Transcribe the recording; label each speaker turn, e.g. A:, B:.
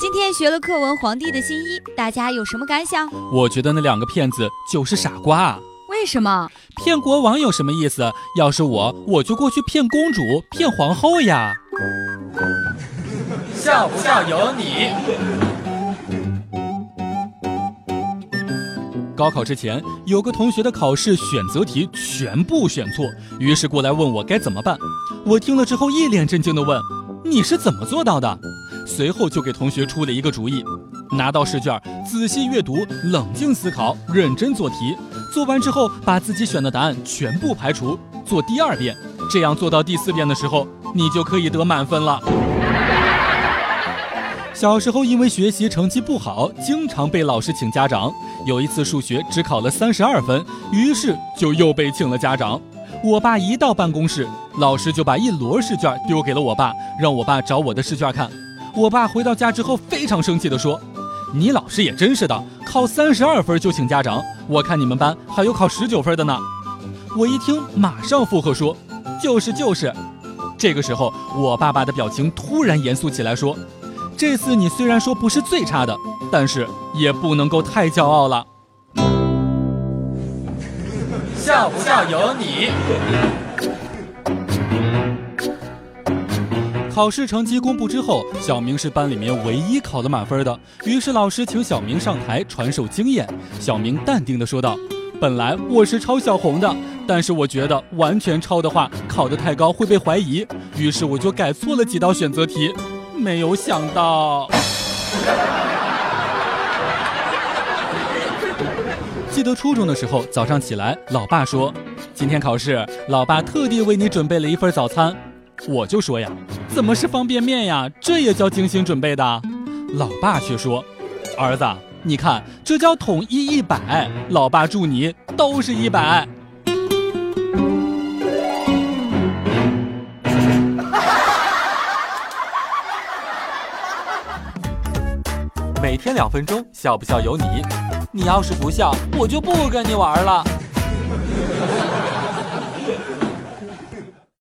A: 今天学了课文《皇帝的新衣》，大家有什么感想？
B: 我觉得那两个骗子就是傻瓜。
A: 为什么？
B: 骗国王有什么意思？要是我，我就过去骗公主、骗皇后呀。
C: 笑不笑由你。
B: 高考之前，有个同学的考试选择题全部选错，于是过来问我该怎么办。我听了之后一脸震惊地问：“你是怎么做到的？”随后就给同学出了一个主意：拿到试卷，仔细阅读，冷静思考，认真做题。做完之后，把自己选的答案全部排除，做第二遍。这样做到第四遍的时候，你就可以得满分了。小时候因为学习成绩不好，经常被老师请家长。有一次数学只考了三十二分，于是就又被请了家长。我爸一到办公室，老师就把一摞试卷丢给了我爸，让我爸找我的试卷看。我爸回到家之后非常生气地说：“你老师也真是的，考三十二分就请家长，我看你们班还有考十九分的呢。”我一听，马上附和说：“就是就是。”这个时候，我爸爸的表情突然严肃起来，说。这次你虽然说不是最差的，但是也不能够太骄傲了。
C: 笑不笑由你。
B: 考试成绩公布之后，小明是班里面唯一考得满分的。于是老师请小明上台传授经验。小明淡定的说道：“本来我是抄小红的，但是我觉得完全抄的话，考得太高会被怀疑，于是我就改错了几道选择题。”没有想到，记得初中的时候，早上起来，老爸说：“今天考试，老爸特地为你准备了一份早餐。”我就说呀：“怎么是方便面呀？这也叫精心准备的？”老爸却说：“儿子，你看，这叫统一一百。老爸祝你都是一百。”每天两分钟，笑不笑由你。你要是不笑，我就不跟你玩了。